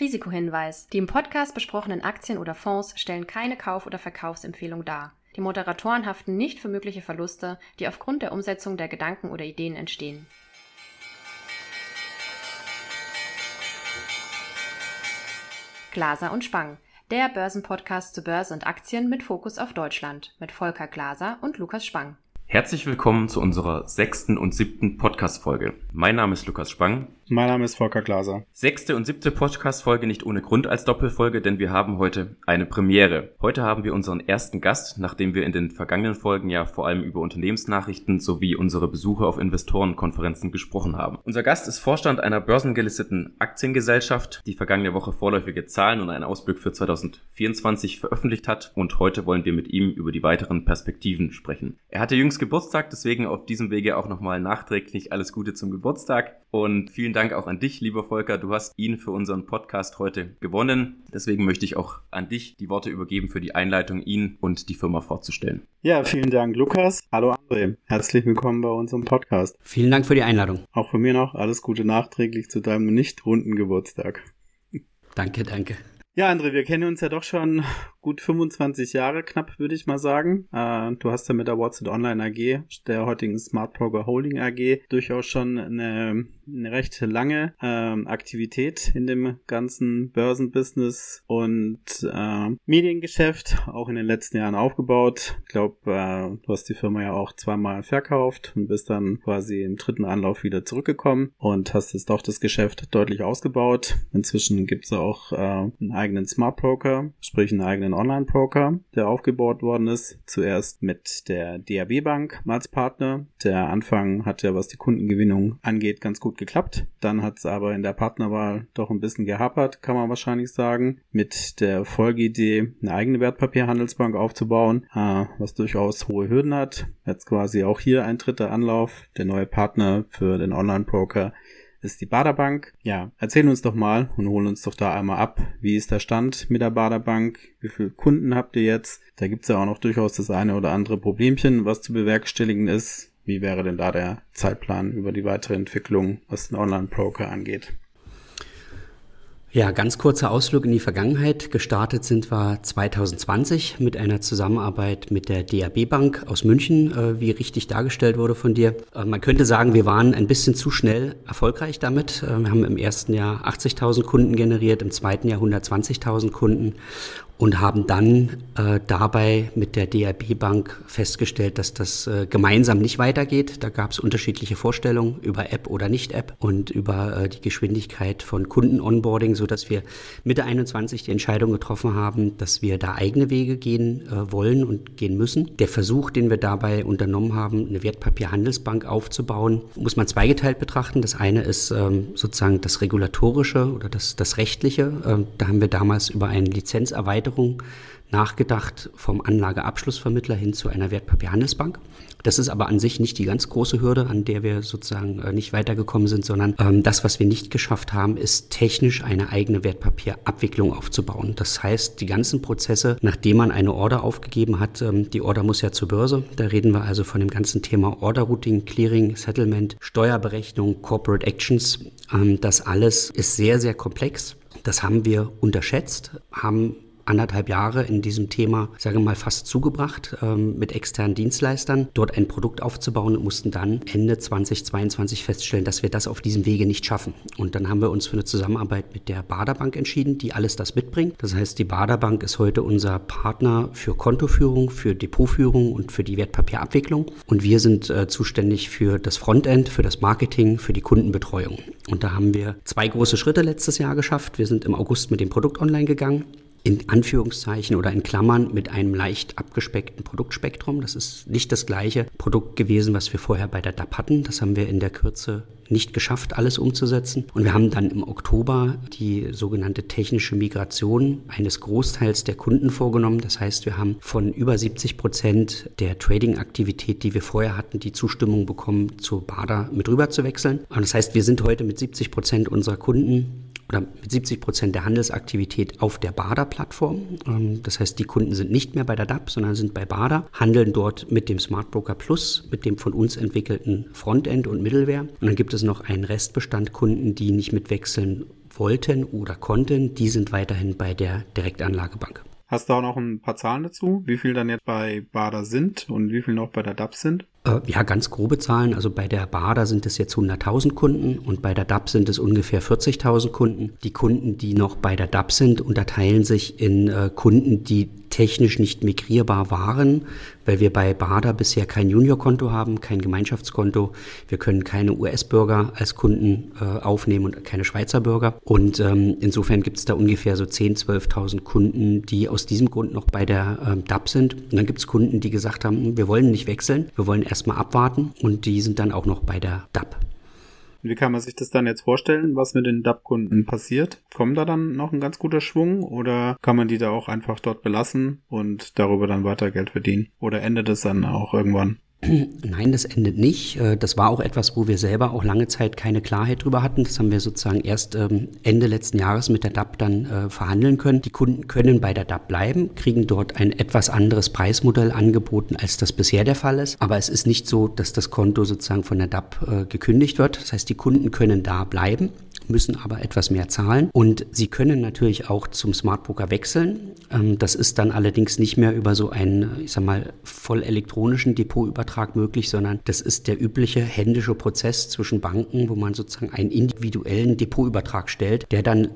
Risikohinweis. Die im Podcast besprochenen Aktien oder Fonds stellen keine Kauf- oder Verkaufsempfehlung dar. Die Moderatoren haften nicht für mögliche Verluste, die aufgrund der Umsetzung der Gedanken oder Ideen entstehen. Glaser und Spang, der Börsenpodcast zu Börse und Aktien mit Fokus auf Deutschland mit Volker Glaser und Lukas Spang. Herzlich willkommen zu unserer sechsten und siebten Podcast-Folge. Mein Name ist Lukas Spang mein Name ist Volker Glaser. Sechste und siebte Podcast-Folge nicht ohne Grund als Doppelfolge, denn wir haben heute eine Premiere. Heute haben wir unseren ersten Gast, nachdem wir in den vergangenen Folgen ja vor allem über Unternehmensnachrichten sowie unsere Besuche auf Investorenkonferenzen gesprochen haben. Unser Gast ist Vorstand einer börsengelisteten Aktiengesellschaft, die vergangene Woche vorläufige Zahlen und einen Ausblick für 2024 veröffentlicht hat und heute wollen wir mit ihm über die weiteren Perspektiven sprechen. Er hatte jüngst Geburtstag, deswegen auf diesem Wege auch nochmal nachträglich alles Gute zum Geburtstag und vielen Dank auch an dich, lieber Volker. Du hast ihn für unseren Podcast heute gewonnen. Deswegen möchte ich auch an dich die Worte übergeben für die Einleitung, ihn und die Firma vorzustellen. Ja, vielen Dank, Lukas. Hallo, André. Herzlich willkommen bei unserem Podcast. Vielen Dank für die Einladung. Auch von mir noch alles Gute nachträglich zu deinem nicht runden Geburtstag. Danke, danke. Ja, André, wir kennen uns ja doch schon gut 25 Jahre knapp, würde ich mal sagen. Äh, du hast ja mit der Watson Online AG, der heutigen Smart Broker Holding AG, durchaus schon eine, eine recht lange äh, Aktivität in dem ganzen Börsenbusiness und äh, Mediengeschäft, auch in den letzten Jahren aufgebaut. Ich glaube, äh, du hast die Firma ja auch zweimal verkauft und bist dann quasi im dritten Anlauf wieder zurückgekommen und hast jetzt doch das Geschäft deutlich ausgebaut. Inzwischen gibt es auch äh, einen eigenen Smart Broker, sprich einen eigenen Online-Broker, der aufgebaut worden ist. Zuerst mit der DAB Bank als Partner. Der Anfang hat ja, was die Kundengewinnung angeht, ganz gut geklappt. Dann hat es aber in der Partnerwahl doch ein bisschen gehapert, kann man wahrscheinlich sagen. Mit der Folgeidee, eine eigene Wertpapierhandelsbank aufzubauen, äh, was durchaus hohe Hürden hat. Jetzt quasi auch hier ein dritter Anlauf. Der neue Partner für den Online-Broker ist die Baderbank. Ja, erzähl uns doch mal und hol uns doch da einmal ab. Wie ist der Stand mit der Baderbank? Wie viele Kunden habt ihr jetzt? Da gibt's ja auch noch durchaus das eine oder andere Problemchen, was zu bewerkstelligen ist. Wie wäre denn da der Zeitplan über die weitere Entwicklung, was den Online-Broker angeht? Ja, ganz kurzer Ausflug in die Vergangenheit. Gestartet sind wir 2020 mit einer Zusammenarbeit mit der DAB Bank aus München, äh, wie richtig dargestellt wurde von dir. Äh, man könnte sagen, wir waren ein bisschen zu schnell erfolgreich damit. Äh, wir haben im ersten Jahr 80.000 Kunden generiert, im zweiten Jahr 120.000 Kunden und haben dann äh, dabei mit der DRB Bank festgestellt, dass das äh, gemeinsam nicht weitergeht. Da gab es unterschiedliche Vorstellungen über App oder Nicht-App und über äh, die Geschwindigkeit von Kunden-Onboarding, so dass wir Mitte 21 die Entscheidung getroffen haben, dass wir da eigene Wege gehen äh, wollen und gehen müssen. Der Versuch, den wir dabei unternommen haben, eine Wertpapierhandelsbank aufzubauen, muss man zweigeteilt betrachten. Das eine ist ähm, sozusagen das regulatorische oder das, das rechtliche. Ähm, da haben wir damals über eine Lizenzerweiterung Erweiterung nachgedacht vom Anlageabschlussvermittler hin zu einer Wertpapierhandelsbank. Das ist aber an sich nicht die ganz große Hürde, an der wir sozusagen äh, nicht weitergekommen sind, sondern ähm, das, was wir nicht geschafft haben, ist technisch eine eigene Wertpapierabwicklung aufzubauen. Das heißt, die ganzen Prozesse, nachdem man eine Order aufgegeben hat, ähm, die Order muss ja zur Börse. Da reden wir also von dem ganzen Thema Order Routing, Clearing, Settlement, Steuerberechnung, Corporate Actions. Ähm, das alles ist sehr, sehr komplex. Das haben wir unterschätzt, haben anderthalb Jahre in diesem Thema, sage mal, fast zugebracht ähm, mit externen Dienstleistern, dort ein Produkt aufzubauen und mussten dann Ende 2022 feststellen, dass wir das auf diesem Wege nicht schaffen. Und dann haben wir uns für eine Zusammenarbeit mit der Baderbank entschieden, die alles das mitbringt. Das heißt, die Baderbank ist heute unser Partner für Kontoführung, für Depotführung und für die Wertpapierabwicklung. Und wir sind äh, zuständig für das Frontend, für das Marketing, für die Kundenbetreuung. Und da haben wir zwei große Schritte letztes Jahr geschafft. Wir sind im August mit dem Produkt online gegangen in Anführungszeichen oder in Klammern mit einem leicht abgespeckten Produktspektrum. Das ist nicht das gleiche Produkt gewesen, was wir vorher bei der DAP hatten. Das haben wir in der Kürze nicht geschafft, alles umzusetzen. Und wir haben dann im Oktober die sogenannte technische Migration eines Großteils der Kunden vorgenommen. Das heißt, wir haben von über 70 Prozent der Trading-Aktivität, die wir vorher hatten, die Zustimmung bekommen, zu BADA mit rüber zu wechseln. Und das heißt, wir sind heute mit 70 Prozent unserer Kunden oder mit 70 Prozent der Handelsaktivität auf der BADA-Plattform. Ähm, das heißt, die Kunden sind nicht mehr bei der DAP, sondern sind bei BADA, handeln dort mit dem Smart Broker Plus, mit dem von uns entwickelten Frontend und Middleware. Und dann gibt es noch einen Restbestand Kunden, die nicht mitwechseln wollten oder konnten, die sind weiterhin bei der Direktanlagebank. Hast du auch noch ein paar Zahlen dazu? Wie viel dann jetzt bei Bader sind und wie viel noch bei der DAP sind? Äh, ja, ganz grobe Zahlen. Also bei der Bader sind es jetzt 100.000 Kunden und bei der DAP sind es ungefähr 40.000 Kunden. Die Kunden, die noch bei der DAP sind, unterteilen sich in äh, Kunden, die technisch nicht migrierbar waren, weil wir bei Bader bisher kein Juniorkonto haben, kein Gemeinschaftskonto. Wir können keine US-Bürger als Kunden äh, aufnehmen und keine Schweizer Bürger. Und ähm, insofern gibt es da ungefähr so 10.000, 12.000 Kunden, die aus diesem Grund noch bei der ähm, DAP sind. Und dann gibt es Kunden, die gesagt haben, hm, wir wollen nicht wechseln, wir wollen erstmal abwarten und die sind dann auch noch bei der DAP. Wie kann man sich das dann jetzt vorstellen, was mit den DAP-Kunden passiert? Kommt da dann noch ein ganz guter Schwung oder kann man die da auch einfach dort belassen und darüber dann weiter Geld verdienen? Oder endet es dann auch irgendwann? Nein, das endet nicht. Äh, das war auch etwas, wo wir selber auch lange Zeit keine Klarheit drüber hatten. Das haben wir sozusagen erst ähm, Ende letzten Jahres mit der DAP dann äh, verhandeln können. Die Kunden können bei der DAP bleiben, kriegen dort ein etwas anderes Preismodell angeboten, als das bisher der Fall ist. Aber es ist nicht so, dass das Konto sozusagen von der DAP äh, gekündigt wird. Das heißt, die Kunden können da bleiben müssen aber etwas mehr zahlen. Und sie können natürlich auch zum Smart Broker wechseln. Ähm, das ist dann allerdings nicht mehr über so einen, ich sag mal, voll elektronischen Depotübertrag möglich, sondern das ist der übliche händische Prozess zwischen Banken, wo man sozusagen einen individuellen Depotübertrag stellt, der dann,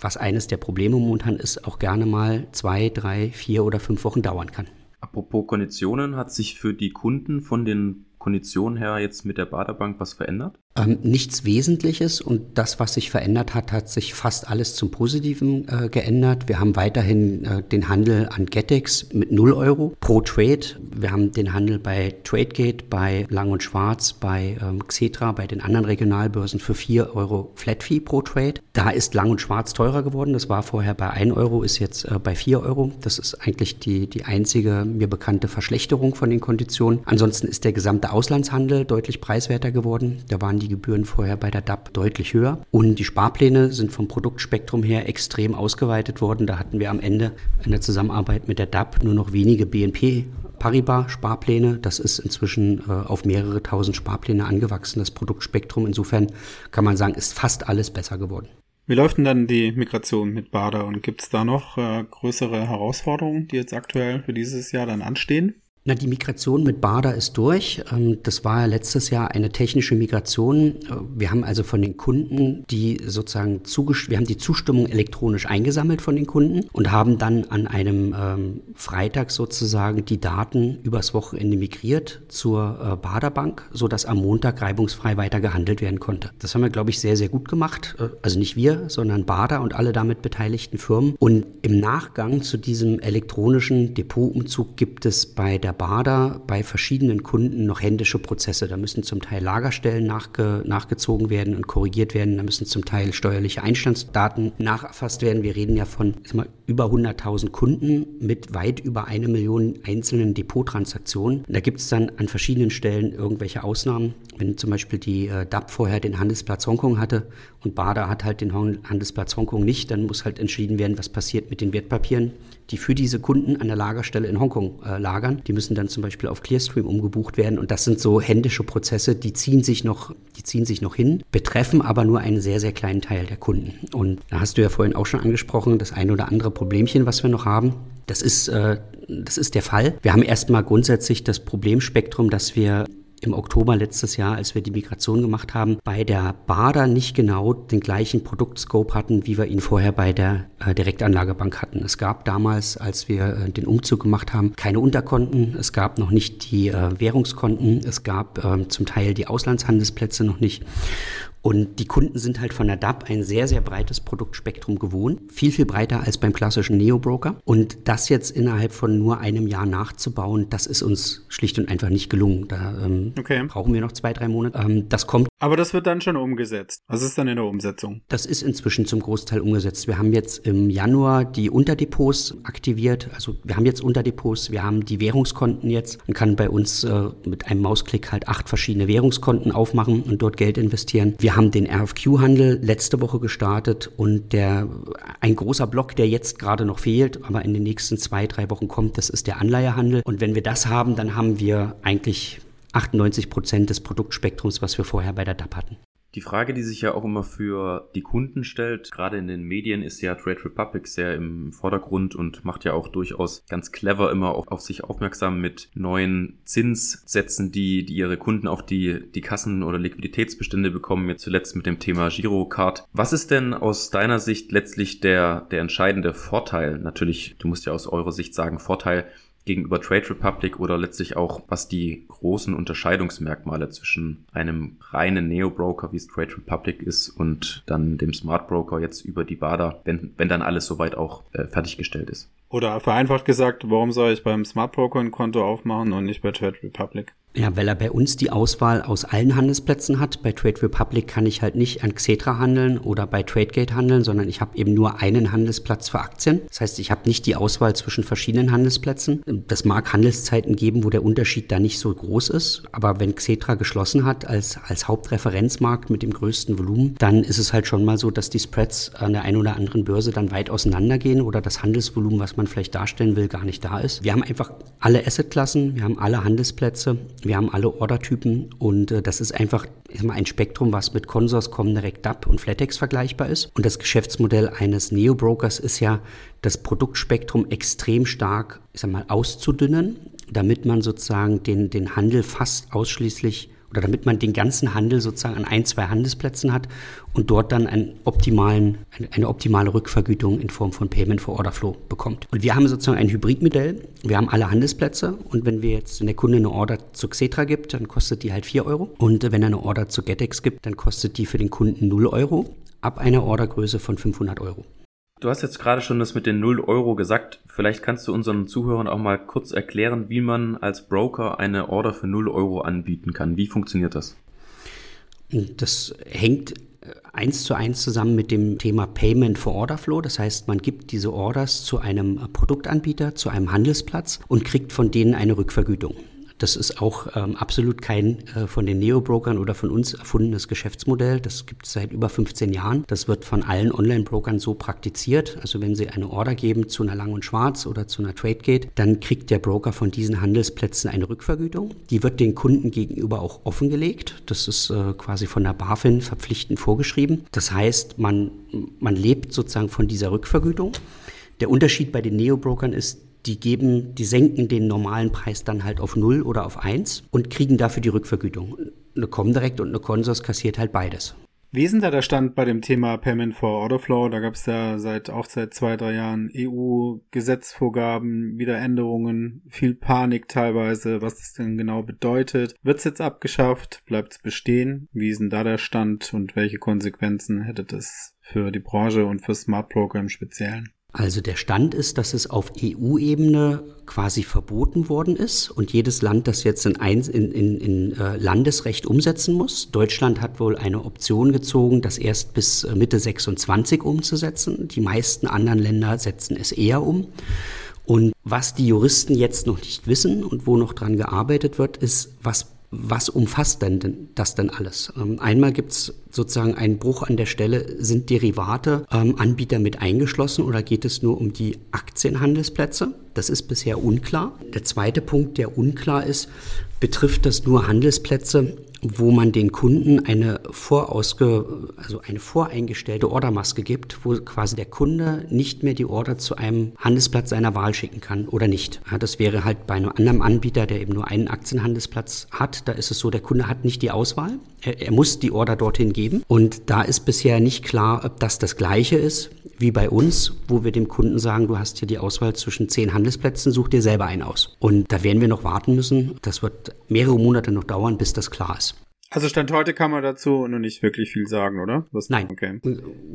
was eines der Probleme momentan ist, auch gerne mal zwei, drei, vier oder fünf Wochen dauern kann. Apropos Konditionen, hat sich für die Kunden von den Konditionen her jetzt mit der Baderbank was verändert? Ähm, nichts Wesentliches und das, was sich verändert hat, hat sich fast alles zum Positiven äh, geändert. Wir haben weiterhin äh, den Handel an Getex mit 0 Euro pro Trade. Wir haben den Handel bei TradeGate, bei Lang und Schwarz, bei ähm, Xetra, bei den anderen Regionalbörsen für 4 Euro Flat Fee pro Trade. Da ist Lang und Schwarz teurer geworden. Das war vorher bei 1 Euro, ist jetzt äh, bei 4 Euro. Das ist eigentlich die, die einzige mir bekannte Verschlechterung von den Konditionen. Ansonsten ist der gesamte Auslandshandel deutlich preiswerter geworden. Da waren die die Gebühren vorher bei der DAP deutlich höher. Und die Sparpläne sind vom Produktspektrum her extrem ausgeweitet worden. Da hatten wir am Ende in der Zusammenarbeit mit der DAP nur noch wenige BNP Paribas Sparpläne. Das ist inzwischen äh, auf mehrere tausend Sparpläne angewachsen, das Produktspektrum. Insofern kann man sagen, ist fast alles besser geworden. Wie läuft denn dann die Migration mit Bader und gibt es da noch äh, größere Herausforderungen, die jetzt aktuell für dieses Jahr dann anstehen? Na, die Migration mit Bader ist durch. Ähm, das war letztes Jahr eine technische Migration. Äh, wir haben also von den Kunden die sozusagen wir haben die Zustimmung elektronisch eingesammelt von den Kunden und haben dann an einem ähm, Freitag sozusagen die Daten übers Wochenende migriert zur äh, Baderbank, so dass am Montag reibungsfrei weiter gehandelt werden konnte. Das haben wir, glaube ich, sehr, sehr gut gemacht. Äh, also nicht wir, sondern Bader und alle damit beteiligten Firmen. Und im Nachgang zu diesem elektronischen Depotumzug gibt es bei der Bader bei verschiedenen Kunden noch händische Prozesse. Da müssen zum Teil Lagerstellen nachge, nachgezogen werden und korrigiert werden. Da müssen zum Teil steuerliche Einstandsdaten nacherfasst werden. Wir reden ja von mal, über 100.000 Kunden mit weit über eine Million einzelnen Depottransaktionen. Da gibt es dann an verschiedenen Stellen irgendwelche Ausnahmen. Wenn zum Beispiel die äh, DAP vorher den Handelsplatz Hongkong hatte und Bader hat halt den Handelsplatz Hongkong nicht, dann muss halt entschieden werden, was passiert mit den Wertpapieren die für diese Kunden an der Lagerstelle in Hongkong äh, lagern. Die müssen dann zum Beispiel auf Clearstream umgebucht werden. Und das sind so händische Prozesse, die ziehen sich noch, die ziehen sich noch hin, betreffen aber nur einen sehr, sehr kleinen Teil der Kunden. Und da hast du ja vorhin auch schon angesprochen, das ein oder andere Problemchen, was wir noch haben. Das ist, äh, das ist der Fall. Wir haben erstmal grundsätzlich das Problemspektrum, dass wir im Oktober letztes Jahr, als wir die Migration gemacht haben, bei der Bader nicht genau den gleichen Produktscope hatten, wie wir ihn vorher bei der äh, Direktanlagebank hatten. Es gab damals, als wir äh, den Umzug gemacht haben, keine Unterkonten, es gab noch nicht die äh, Währungskonten, es gab ähm, zum Teil die Auslandshandelsplätze noch nicht. Und die Kunden sind halt von der DAP ein sehr, sehr breites Produktspektrum gewohnt. Viel, viel breiter als beim klassischen Neo-Broker. Und das jetzt innerhalb von nur einem Jahr nachzubauen, das ist uns schlicht und einfach nicht gelungen. Da ähm, okay. brauchen wir noch zwei, drei Monate. Ähm, das kommt. Aber das wird dann schon umgesetzt. Was ist dann in der Umsetzung? Das ist inzwischen zum Großteil umgesetzt. Wir haben jetzt im Januar die Unterdepots aktiviert. Also wir haben jetzt Unterdepots, wir haben die Währungskonten jetzt. Man kann bei uns äh, mit einem Mausklick halt acht verschiedene Währungskonten aufmachen und dort Geld investieren. Wir haben den RFQ-Handel letzte Woche gestartet und der, ein großer Block, der jetzt gerade noch fehlt, aber in den nächsten zwei, drei Wochen kommt, das ist der Anleihehandel. Und wenn wir das haben, dann haben wir eigentlich 98 Prozent des Produktspektrums, was wir vorher bei der DAP hatten. Die Frage, die sich ja auch immer für die Kunden stellt, gerade in den Medien, ist ja Trade Republic sehr im Vordergrund und macht ja auch durchaus ganz clever immer auf, auf sich aufmerksam mit neuen Zinssätzen, die, die ihre Kunden auf die, die Kassen- oder Liquiditätsbestände bekommen, jetzt zuletzt mit dem Thema Girocard. Was ist denn aus deiner Sicht letztlich der, der entscheidende Vorteil? Natürlich, du musst ja aus eurer Sicht sagen, Vorteil gegenüber Trade Republic oder letztlich auch, was die großen Unterscheidungsmerkmale zwischen einem reinen Neo-Broker, wie es Trade Republic ist, und dann dem Smart Broker jetzt über die BADA, wenn, wenn dann alles soweit auch äh, fertiggestellt ist. Oder vereinfacht gesagt, warum soll ich beim Smart Broker ein Konto aufmachen und nicht bei Trade Republic? Ja, weil er bei uns die Auswahl aus allen Handelsplätzen hat. Bei Trade Republic kann ich halt nicht an Xetra handeln oder bei TradeGate handeln, sondern ich habe eben nur einen Handelsplatz für Aktien. Das heißt, ich habe nicht die Auswahl zwischen verschiedenen Handelsplätzen. Das mag Handelszeiten geben, wo der Unterschied da nicht so groß ist. Aber wenn Xetra geschlossen hat als, als Hauptreferenzmarkt mit dem größten Volumen, dann ist es halt schon mal so, dass die Spreads an der einen oder anderen Börse dann weit auseinandergehen oder das Handelsvolumen, was man vielleicht darstellen will, gar nicht da ist. Wir haben einfach alle Assetklassen, wir haben alle Handelsplätze, wir haben alle Ordertypen und äh, das ist einfach mal ein Spektrum, was mit Consors, Comdirect, DAP und Flatex vergleichbar ist. Und das Geschäftsmodell eines Neo-Brokers ist ja, das Produktspektrum extrem stark, ich sag mal, auszudünnen, damit man sozusagen den, den Handel fast ausschließlich oder damit man den ganzen Handel sozusagen an ein, zwei Handelsplätzen hat und dort dann einen optimalen, eine, optimale Rückvergütung in Form von Payment for Order Flow bekommt. Und wir haben sozusagen ein Hybridmodell. Wir haben alle Handelsplätze und wenn wir jetzt, wenn der Kunde eine Order zu Xetra gibt, dann kostet die halt 4 Euro. Und wenn er eine Order zu GetEx gibt, dann kostet die für den Kunden 0 Euro ab einer Ordergröße von 500 Euro. Du hast jetzt gerade schon das mit den 0 Euro gesagt. Vielleicht kannst du unseren Zuhörern auch mal kurz erklären, wie man als Broker eine Order für 0 Euro anbieten kann. Wie funktioniert das? Das hängt äh, eins zu eins zusammen mit dem Thema Payment for Order Flow. Das heißt, man gibt diese Orders zu einem Produktanbieter, zu einem Handelsplatz und kriegt von denen eine Rückvergütung. Das ist auch ähm, absolut kein äh, von den Neo-Brokern oder von uns erfundenes Geschäftsmodell. Das gibt es seit über 15 Jahren. Das wird von allen Online-Brokern so praktiziert. Also wenn Sie eine Order geben zu einer Lang und Schwarz oder zu einer TradeGate, dann kriegt der Broker von diesen Handelsplätzen eine Rückvergütung. Die wird den Kunden gegenüber auch offengelegt. Das ist äh, quasi von der BaFin verpflichtend vorgeschrieben. Das heißt, man, man lebt sozusagen von dieser Rückvergütung. Der Unterschied bei den Neo-Brokern ist, die geben, die senken den normalen Preis dann halt auf 0 oder auf 1 und kriegen dafür die Rückvergütung. Eine Comdirect und eine Consors kassiert halt beides. Wie ist denn da der Stand bei dem Thema Payment for Order Flow? Da gab es ja seit auch seit zwei, drei Jahren EU-Gesetzvorgaben, wieder Änderungen, viel Panik teilweise, was das denn genau bedeutet. Wird es jetzt abgeschafft? Bleibt es bestehen? Wie ist denn da der Stand und welche Konsequenzen hätte das für die Branche und für Smart Broker im Speziellen? Also der Stand ist, dass es auf EU-Ebene quasi verboten worden ist und jedes Land das jetzt in, ein, in, in, in äh, Landesrecht umsetzen muss. Deutschland hat wohl eine Option gezogen, das erst bis äh, Mitte 26 umzusetzen. Die meisten anderen Länder setzen es eher um. Und was die Juristen jetzt noch nicht wissen und wo noch dran gearbeitet wird, ist, was was umfasst denn das denn alles? Ähm, einmal gibt es sozusagen einen Bruch an der Stelle, sind Derivate ähm, Anbieter mit eingeschlossen oder geht es nur um die Aktienhandelsplätze? Das ist bisher unklar. Der zweite Punkt, der unklar ist, betrifft das nur Handelsplätze, wo man den Kunden eine vorausge, also eine voreingestellte Ordermaske gibt, wo quasi der Kunde nicht mehr die Order zu einem Handelsplatz seiner Wahl schicken kann oder nicht. Ja, das wäre halt bei einem anderen Anbieter, der eben nur einen Aktienhandelsplatz hat, da ist es so, der Kunde hat nicht die Auswahl. Er, er muss die Order dorthin geben. Und da ist bisher nicht klar, ob das das Gleiche ist wie bei uns, wo wir dem Kunden sagen, du hast hier die Auswahl zwischen zehn Handelsplätzen, such dir selber einen aus. Und da werden wir noch warten müssen. Das wird mehrere Monate noch dauern, bis das klar ist. Also Stand heute kann man dazu noch nicht wirklich viel sagen, oder? Was, Nein, okay.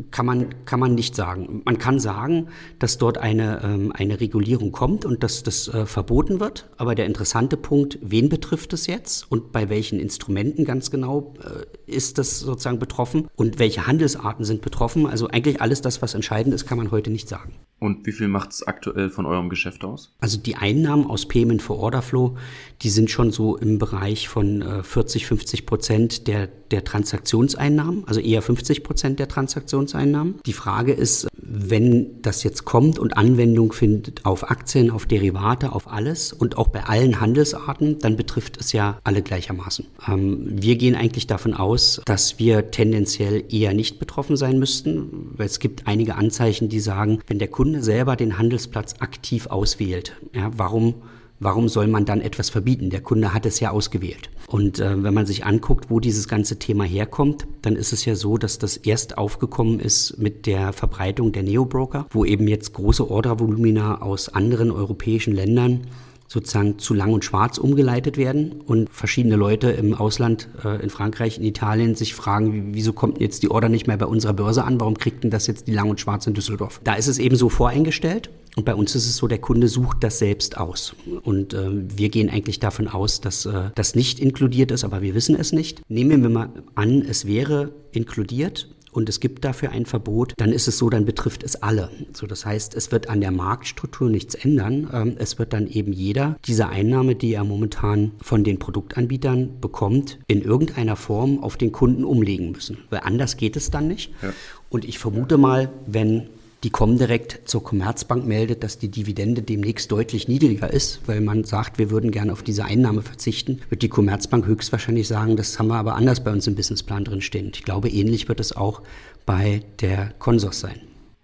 kann, man, kann man nicht sagen. Man kann sagen, dass dort eine, ähm, eine Regulierung kommt und dass das äh, verboten wird. Aber der interessante Punkt, wen betrifft es jetzt und bei welchen Instrumenten ganz genau äh, ist das sozusagen betroffen und welche Handelsarten sind betroffen? Also eigentlich alles das, was entscheidend ist, kann man heute nicht sagen. Und wie viel macht es aktuell von eurem Geschäft aus? Also die Einnahmen aus Payment for Order Flow, die sind schon so im Bereich von äh, 40, 50 Prozent der, der Transaktionseinnahmen, also eher 50 Prozent der Transaktionseinnahmen. Die Frage ist, wenn das jetzt kommt und Anwendung findet auf Aktien, auf Derivate, auf alles und auch bei allen Handelsarten, dann betrifft es ja alle gleichermaßen. Ähm, wir gehen eigentlich davon aus, dass wir tendenziell eher nicht betroffen sein müssten, weil es gibt einige Anzeichen, die sagen, wenn der Kunde Kunde selber den Handelsplatz aktiv auswählt, ja, warum, warum soll man dann etwas verbieten? Der Kunde hat es ja ausgewählt. Und äh, wenn man sich anguckt, wo dieses ganze Thema herkommt, dann ist es ja so, dass das erst aufgekommen ist mit der Verbreitung der Neobroker, wo eben jetzt große Ordervolumina aus anderen europäischen Ländern sozusagen zu lang und schwarz umgeleitet werden und verschiedene Leute im Ausland, äh, in Frankreich, in Italien, sich fragen, wieso kommt jetzt die Order nicht mehr bei unserer Börse an? Warum kriegt denn das jetzt die lang und schwarz in Düsseldorf? Da ist es eben so voreingestellt. Und bei uns ist es so, der Kunde sucht das selbst aus. Und äh, wir gehen eigentlich davon aus, dass äh, das nicht inkludiert ist, aber wir wissen es nicht. Nehmen wir mal an, es wäre inkludiert und es gibt dafür ein Verbot, dann ist es so, dann betrifft es alle. So, das heißt, es wird an der Marktstruktur nichts ändern. Ähm, es wird dann eben jeder diese Einnahme, die er momentan von den Produktanbietern bekommt, in irgendeiner Form auf den Kunden umlegen müssen. Weil anders geht es dann nicht. Ja. Und ich vermute mal, wenn die Comdirect zur Commerzbank meldet, dass die Dividende demnächst deutlich niedriger ist, weil man sagt, wir würden gerne auf diese Einnahme verzichten, wird die Commerzbank höchstwahrscheinlich sagen, das haben wir aber anders bei uns im Businessplan drinstehen. Ich glaube, ähnlich wird es auch bei der Consors sein.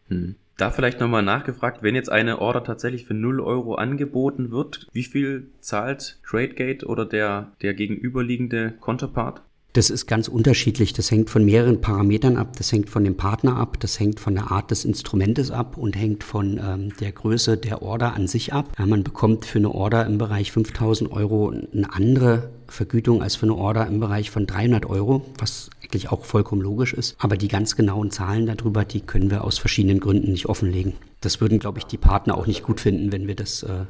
Hm. Da vielleicht nochmal nachgefragt, wenn jetzt eine Order tatsächlich für 0 Euro angeboten wird, wie viel zahlt TradeGate oder der, der gegenüberliegende Counterpart? Das ist ganz unterschiedlich. Das hängt von mehreren Parametern ab. Das hängt von dem Partner ab. Das hängt von der Art des Instrumentes ab und hängt von ähm, der Größe der Order an sich ab. Ja, man bekommt für eine Order im Bereich 5000 Euro eine andere Vergütung als für eine Order im Bereich von 300 Euro, was eigentlich auch vollkommen logisch ist. Aber die ganz genauen Zahlen darüber, die können wir aus verschiedenen Gründen nicht offenlegen. Das würden, glaube ich, die Partner auch nicht gut finden, wenn wir das äh,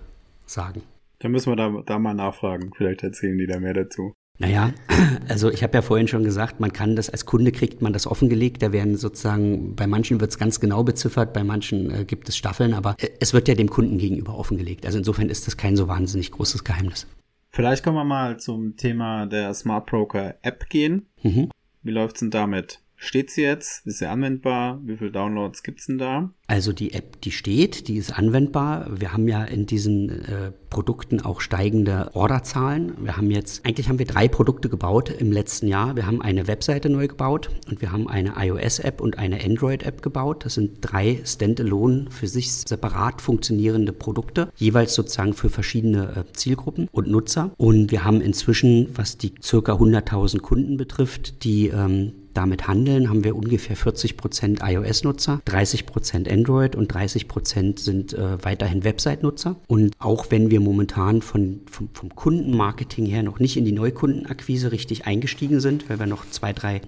sagen. Da müssen wir da, da mal nachfragen. Vielleicht erzählen die da mehr dazu. Naja, also ich habe ja vorhin schon gesagt, man kann das als Kunde kriegt man das offengelegt. Da werden sozusagen, bei manchen wird es ganz genau beziffert, bei manchen äh, gibt es Staffeln, aber äh, es wird ja dem Kunden gegenüber offengelegt. Also insofern ist das kein so wahnsinnig großes Geheimnis. Vielleicht können wir mal zum Thema der Smart Broker App gehen. Mhm. Wie läuft's denn damit? Steht sie jetzt? Ist sie anwendbar? Wie viele Downloads gibt's denn da? Also die App, die steht, die ist anwendbar. Wir haben ja in diesen äh, Produkten auch steigende Orderzahlen. Wir haben jetzt, eigentlich haben wir drei Produkte gebaut im letzten Jahr. Wir haben eine Webseite neu gebaut und wir haben eine iOS-App und eine Android-App gebaut. Das sind drei Standalone für sich separat funktionierende Produkte, jeweils sozusagen für verschiedene äh, Zielgruppen und Nutzer. Und wir haben inzwischen, was die circa 100.000 Kunden betrifft, die ähm, damit handeln, haben wir ungefähr 40 Prozent iOS-Nutzer, 30 Prozent Android und 30 Prozent sind äh, weiterhin Website-Nutzer. Und auch wenn wir momentan von, vom, vom Kundenmarketing her noch nicht in die Neukundenakquise richtig eingestiegen sind, weil wir noch zwei, drei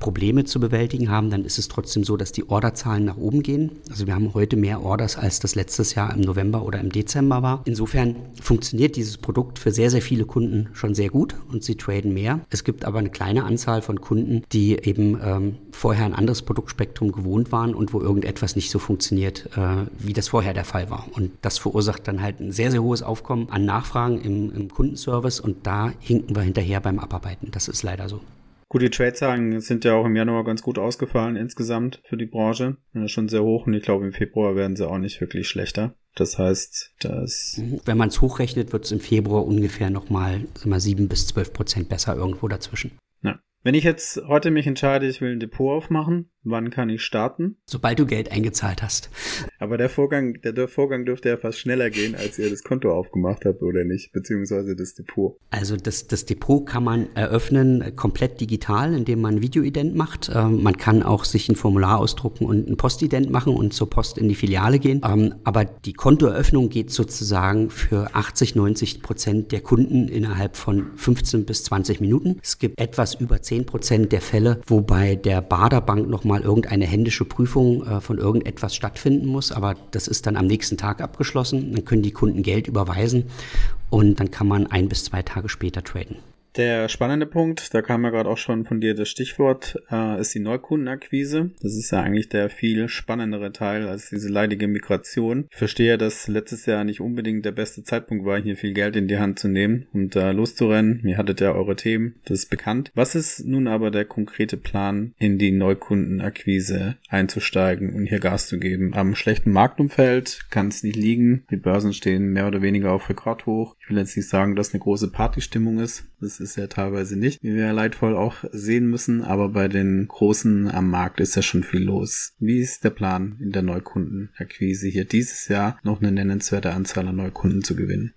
Probleme zu bewältigen haben, dann ist es trotzdem so, dass die Orderzahlen nach oben gehen. Also wir haben heute mehr Orders, als das letztes Jahr im November oder im Dezember war. Insofern funktioniert dieses Produkt für sehr, sehr viele Kunden schon sehr gut und sie traden mehr. Es gibt aber eine kleine Anzahl von Kunden, die eben ähm, vorher ein anderes Produktspektrum gewohnt waren und wo irgendetwas nicht so funktioniert, äh, wie das vorher der Fall war. Und das verursacht dann halt ein sehr, sehr hohes Aufkommen an Nachfragen im, im Kundenservice und da hinken wir hinterher beim Abarbeiten. Das ist leider so. Gut, die Trade-Zahlen sind ja auch im Januar ganz gut ausgefallen insgesamt für die Branche. Ja, schon sehr hoch und ich glaube, im Februar werden sie auch nicht wirklich schlechter. Das heißt, dass. Mhm. Wenn man es hochrechnet, wird es im Februar ungefähr nochmal sieben bis zwölf Prozent besser irgendwo dazwischen. Wenn ich jetzt heute mich entscheide, ich will ein Depot aufmachen, Wann kann ich starten? Sobald du Geld eingezahlt hast. Aber der Vorgang, der, der, Vorgang dürfte ja fast schneller gehen, als ihr das Konto aufgemacht habt, oder nicht? Beziehungsweise das Depot. Also das, das Depot kann man eröffnen äh, komplett digital, indem man ein Videoident macht. Ähm, man kann auch sich ein Formular ausdrucken und ein Postident machen und zur Post in die Filiale gehen. Ähm, aber die Kontoeröffnung geht sozusagen für 80, 90 Prozent der Kunden innerhalb von 15 bis 20 Minuten. Es gibt etwas über 10 Prozent der Fälle, wobei der Baderbank nochmal mal irgendeine händische Prüfung äh, von irgendetwas stattfinden muss, aber das ist dann am nächsten Tag abgeschlossen. Dann können die Kunden Geld überweisen und dann kann man ein bis zwei Tage später traden. Der spannende Punkt, da kam ja gerade auch schon von dir das Stichwort, äh, ist die Neukundenakquise. Das ist ja eigentlich der viel spannendere Teil als diese leidige Migration. Ich verstehe, dass letztes Jahr nicht unbedingt der beste Zeitpunkt war, hier viel Geld in die Hand zu nehmen und äh, loszurennen. Ihr hattet ja eure Themen, das ist bekannt. Was ist nun aber der konkrete Plan, in die Neukundenakquise einzusteigen und hier Gas zu geben? Am schlechten Marktumfeld kann es nicht liegen. Die Börsen stehen mehr oder weniger auf Rekord hoch. Ich will jetzt nicht sagen, dass eine große Partystimmung ist. Das ist ja teilweise nicht, wie wir leidvoll auch sehen müssen, aber bei den Großen am Markt ist ja schon viel los. Wie ist der Plan in der Neukundenakquise hier dieses Jahr noch eine nennenswerte Anzahl an Neukunden zu gewinnen?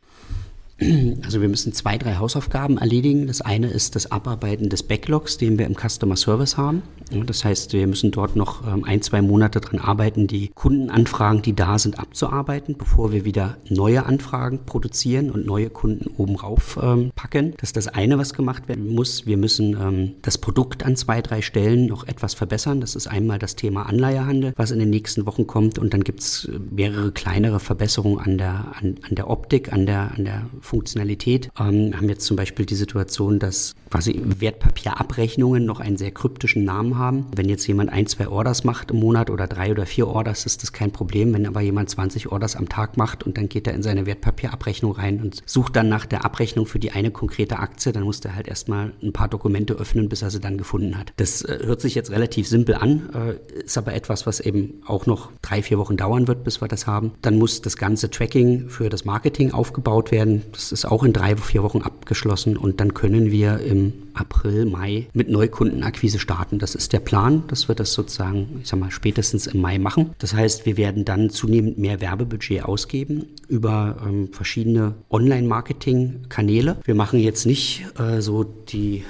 Also wir müssen zwei, drei Hausaufgaben erledigen. Das eine ist das Abarbeiten des Backlogs, den wir im Customer Service haben. Das heißt, wir müssen dort noch ähm, ein, zwei Monate dran arbeiten, die Kundenanfragen, die da sind, abzuarbeiten, bevor wir wieder neue Anfragen produzieren und neue Kunden oben rauf ähm, packen. Das ist das eine, was gemacht werden muss. Wir müssen ähm, das Produkt an zwei, drei Stellen noch etwas verbessern. Das ist einmal das Thema Anleihehandel, was in den nächsten Wochen kommt. Und dann gibt es äh, mehrere kleinere Verbesserungen an der, an, an der Optik, an der, an der Funktionalität. Ähm, haben jetzt zum Beispiel die Situation, dass quasi Wertpapierabrechnungen noch einen sehr kryptischen Namen haben. Wenn jetzt jemand ein, zwei Orders macht im Monat oder drei oder vier Orders, ist das kein Problem. Wenn aber jemand 20 Orders am Tag macht und dann geht er in seine Wertpapierabrechnung rein und sucht dann nach der Abrechnung für die eine konkrete Aktie, dann muss er halt erstmal ein paar Dokumente öffnen, bis er sie dann gefunden hat. Das äh, hört sich jetzt relativ simpel an, äh, ist aber etwas, was eben auch noch drei, vier Wochen dauern wird, bis wir das haben. Dann muss das ganze Tracking für das Marketing aufgebaut werden. Das ist auch in drei, vier Wochen abgeschlossen und dann können wir im April, Mai mit Neukundenakquise starten. Das ist der Plan, dass wir das sozusagen, ich sag mal, spätestens im Mai machen. Das heißt, wir werden dann zunehmend mehr Werbebudget ausgeben über ähm, verschiedene Online-Marketing-Kanäle. Wir machen jetzt nicht äh, so die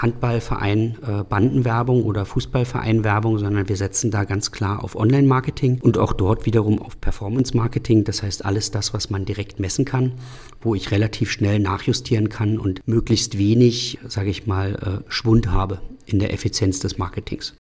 Handballverein äh, Bandenwerbung oder Fußballverein Werbung, sondern wir setzen da ganz klar auf Online-Marketing und auch dort wiederum auf Performance-Marketing. Das heißt alles das, was man direkt messen kann, wo ich relativ schnell nachjustieren kann und möglichst wenig, sage ich mal, äh, Schwund habe in der Effizienz des Marketings.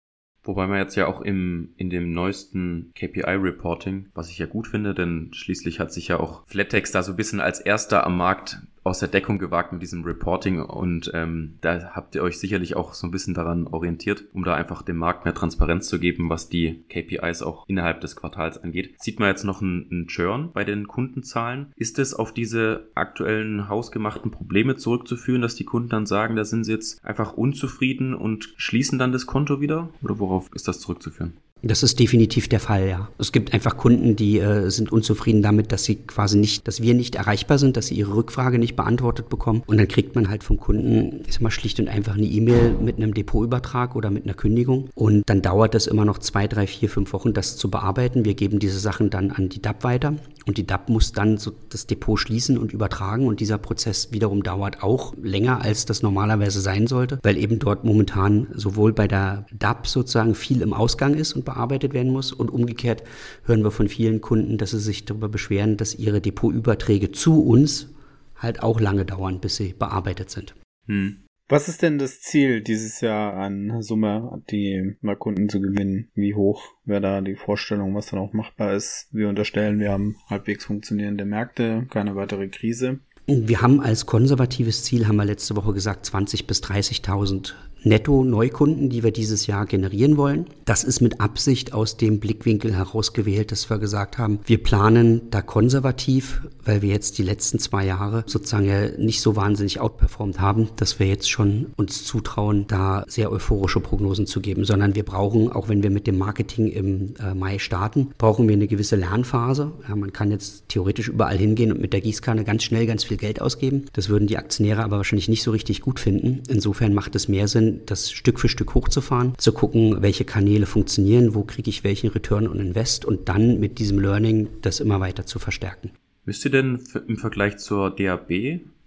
Wobei man jetzt ja auch im, in dem neuesten KPI-Reporting, was ich ja gut finde, denn schließlich hat sich ja auch Flattex da so ein bisschen als erster am Markt aus der Deckung gewagt mit diesem Reporting und ähm, da habt ihr euch sicherlich auch so ein bisschen daran orientiert, um da einfach dem Markt mehr Transparenz zu geben, was die KPIs auch innerhalb des Quartals angeht. Sieht man jetzt noch einen, einen Churn bei den Kundenzahlen? Ist es auf diese aktuellen hausgemachten Probleme zurückzuführen, dass die Kunden dann sagen, da sind sie jetzt einfach unzufrieden und schließen dann das Konto wieder? Oder worauf ist das zurückzuführen? Das ist definitiv der Fall, ja. Es gibt einfach Kunden, die äh, sind unzufrieden damit, dass sie quasi nicht, dass wir nicht erreichbar sind, dass sie ihre Rückfrage nicht beantwortet bekommen. Und dann kriegt man halt vom Kunden, ich sag mal, schlicht und einfach eine E-Mail mit einem Depotübertrag oder mit einer Kündigung. Und dann dauert es immer noch zwei, drei, vier, fünf Wochen, das zu bearbeiten. Wir geben diese Sachen dann an die DAP weiter. Und die DAP muss dann so das Depot schließen und übertragen. Und dieser Prozess wiederum dauert auch länger, als das normalerweise sein sollte, weil eben dort momentan sowohl bei der DAP sozusagen viel im Ausgang ist und bearbeitet werden muss. Und umgekehrt hören wir von vielen Kunden, dass sie sich darüber beschweren, dass ihre Depotüberträge zu uns halt auch lange dauern, bis sie bearbeitet sind. Hm. Was ist denn das Ziel dieses Jahr an Summe, die mal Kunden zu gewinnen? Wie hoch wäre da die Vorstellung, was dann auch machbar ist? Wir unterstellen, wir haben halbwegs funktionierende Märkte, keine weitere Krise. Wir haben als konservatives Ziel, haben wir letzte Woche gesagt, 20.000 bis 30.000 Netto-Neukunden, die wir dieses Jahr generieren wollen. Das ist mit Absicht aus dem Blickwinkel herausgewählt, dass wir gesagt haben, wir planen da konservativ, weil wir jetzt die letzten zwei Jahre sozusagen nicht so wahnsinnig outperformt haben, dass wir jetzt schon uns zutrauen, da sehr euphorische Prognosen zu geben, sondern wir brauchen, auch wenn wir mit dem Marketing im äh, Mai starten, brauchen wir eine gewisse Lernphase. Ja, man kann jetzt theoretisch überall hingehen und mit der Gießkanne ganz schnell ganz viel Geld ausgeben. Das würden die Aktionäre aber wahrscheinlich nicht so richtig gut finden. Insofern macht es mehr Sinn, das Stück für Stück hochzufahren, zu gucken, welche Kanäle funktionieren, wo kriege ich welchen Return on Invest und dann mit diesem Learning das immer weiter zu verstärken. Müsst ihr denn im Vergleich zur DAB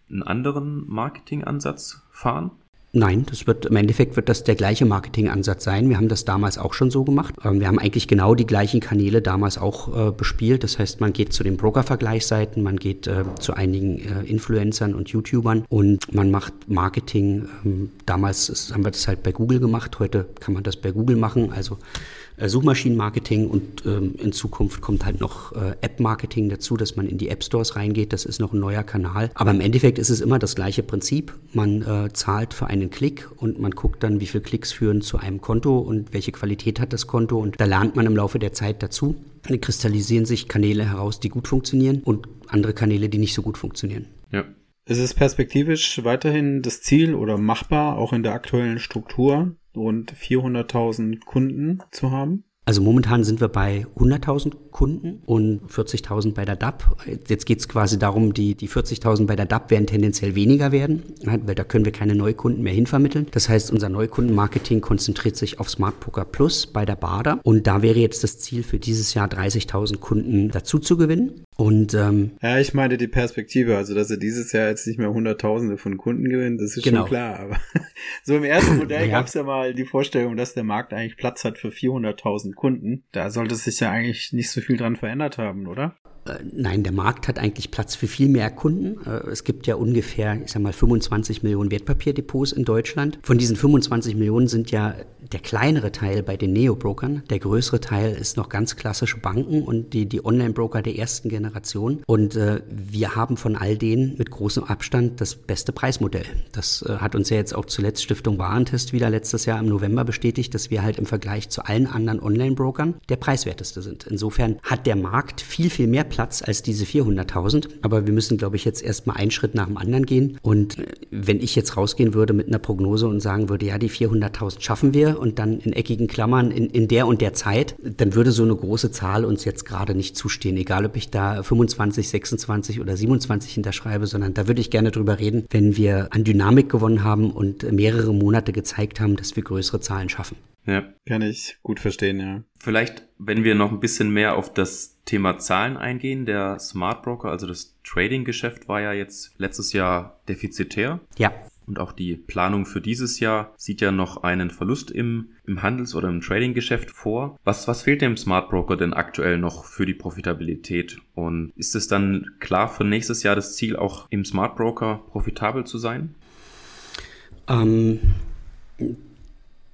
einen anderen Marketingansatz fahren? Nein, das wird im Endeffekt wird das der gleiche Marketingansatz sein. Wir haben das damals auch schon so gemacht. Ähm, wir haben eigentlich genau die gleichen Kanäle damals auch äh, bespielt. Das heißt, man geht zu den Broker-Vergleichsseiten, man geht äh, zu einigen äh, Influencern und YouTubern und man macht Marketing. Ähm, damals ist, haben wir das halt bei Google gemacht. Heute kann man das bei Google machen. Also Suchmaschinenmarketing und ähm, in Zukunft kommt halt noch äh, App-Marketing dazu, dass man in die App-Stores reingeht. Das ist noch ein neuer Kanal. Aber im Endeffekt ist es immer das gleiche Prinzip. Man äh, zahlt für einen Klick und man guckt dann, wie viele Klicks führen zu einem Konto und welche Qualität hat das Konto. Und da lernt man im Laufe der Zeit dazu. Dann kristallisieren sich Kanäle heraus, die gut funktionieren und andere Kanäle, die nicht so gut funktionieren. Ja. Ist es perspektivisch weiterhin das Ziel oder machbar, auch in der aktuellen Struktur, rund 400.000 Kunden zu haben? Also momentan sind wir bei 100.000 Kunden und 40.000 bei der DAP. Jetzt geht es quasi darum, die, die 40.000 bei der DAP werden tendenziell weniger werden, weil da können wir keine Neukunden mehr hinvermitteln. Das heißt, unser Neukundenmarketing konzentriert sich auf Smart Poker Plus bei der BADA und da wäre jetzt das Ziel für dieses Jahr 30.000 Kunden dazu zu gewinnen. Und ähm, ja, ich meine die Perspektive, also dass er dieses Jahr jetzt nicht mehr Hunderttausende von Kunden gewinnt, das ist genau. schon klar. Aber so im ersten Modell ja. gab es ja mal die Vorstellung, dass der Markt eigentlich Platz hat für 400.000 Kunden. Da sollte sich ja eigentlich nicht so viel dran verändert haben, oder? Äh, nein, der Markt hat eigentlich Platz für viel mehr Kunden. Äh, es gibt ja ungefähr, ich sag mal, 25 Millionen Wertpapierdepots in Deutschland. Von diesen 25 Millionen sind ja der kleinere Teil bei den Neo-Brokern. Der größere Teil ist noch ganz klassische Banken und die, die Online-Broker der ersten Generation. Und äh, wir haben von all denen mit großem Abstand das beste Preismodell. Das äh, hat uns ja jetzt auch zuletzt Stiftung Warentest wieder letztes Jahr im November bestätigt, dass wir halt im Vergleich zu allen anderen Online-Brokern der preiswerteste sind. Insofern hat der Markt viel, viel mehr Platz als diese 400.000. Aber wir müssen, glaube ich, jetzt erstmal einen Schritt nach dem anderen gehen. Und äh, wenn ich jetzt rausgehen würde mit einer Prognose und sagen würde, ja, die 400.000 schaffen wir und dann in eckigen Klammern in, in der und der Zeit, dann würde so eine große Zahl uns jetzt gerade nicht zustehen. Egal, ob ich da 25, 26 oder 27 hinterschreibe, sondern da würde ich gerne drüber reden, wenn wir an Dynamik gewonnen haben und mehrere Monate gezeigt haben, dass wir größere Zahlen schaffen. Ja, kann ich gut verstehen, ja. Vielleicht, wenn wir noch ein bisschen mehr auf das Thema Zahlen eingehen, der Smart Broker, also das Trading-Geschäft war ja jetzt letztes Jahr defizitär. Ja. Und auch die Planung für dieses Jahr sieht ja noch einen Verlust im, im Handels- oder im Trading-Geschäft vor. Was, was fehlt dem Smart Broker denn aktuell noch für die Profitabilität? Und ist es dann klar für nächstes Jahr das Ziel, auch im Smart Broker profitabel zu sein? Ähm,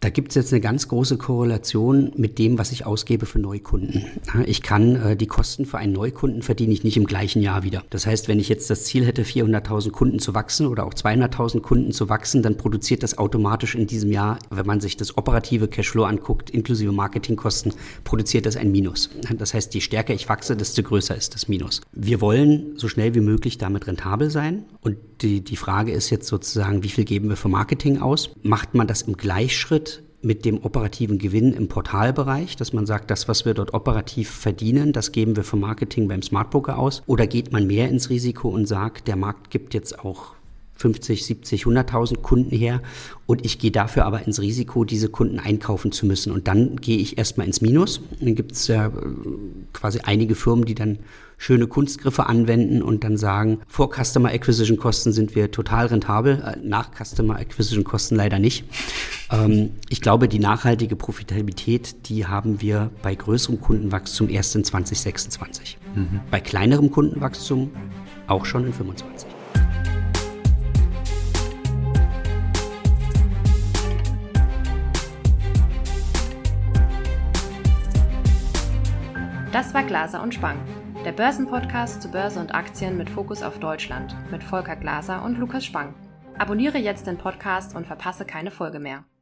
da gibt es jetzt eine ganz große Korrelation mit dem, was ich ausgebe für Neukunden. Ich kann äh, die Kosten für einen Neukunden verdiene ich nicht im gleichen Jahr wieder. Das heißt, wenn ich jetzt das Ziel hätte, 400.000 Kunden zu wachsen oder auch 200.000 Kunden zu wachsen, dann produziert das automatisch in diesem Jahr, wenn man sich das operative Cashflow anguckt, inklusive Marketingkosten, produziert das ein Minus. Das heißt, je stärker ich wachse, desto größer ist das Minus. Wir wollen so schnell wie möglich damit rentabel sein und die, die Frage ist jetzt sozusagen, wie viel geben wir für Marketing aus? Macht man das im Gleichschritt mit dem operativen Gewinn im Portalbereich, dass man sagt, das, was wir dort operativ verdienen, das geben wir für Marketing beim Smartbroker aus? Oder geht man mehr ins Risiko und sagt, der Markt gibt jetzt auch 50, 70, 100.000 Kunden her und ich gehe dafür aber ins Risiko, diese Kunden einkaufen zu müssen. Und dann gehe ich erstmal ins Minus. Dann gibt es ja äh, quasi einige Firmen, die dann schöne Kunstgriffe anwenden und dann sagen, vor Customer Acquisition Kosten sind wir total rentabel, äh, nach Customer Acquisition Kosten leider nicht. Ähm, ich glaube, die nachhaltige Profitabilität, die haben wir bei größerem Kundenwachstum erst in 2026. Mhm. Bei kleinerem Kundenwachstum auch schon in 2025. Das war Glaser und Spang, der Börsenpodcast zu Börse und Aktien mit Fokus auf Deutschland mit Volker Glaser und Lukas Spang. Abonniere jetzt den Podcast und verpasse keine Folge mehr.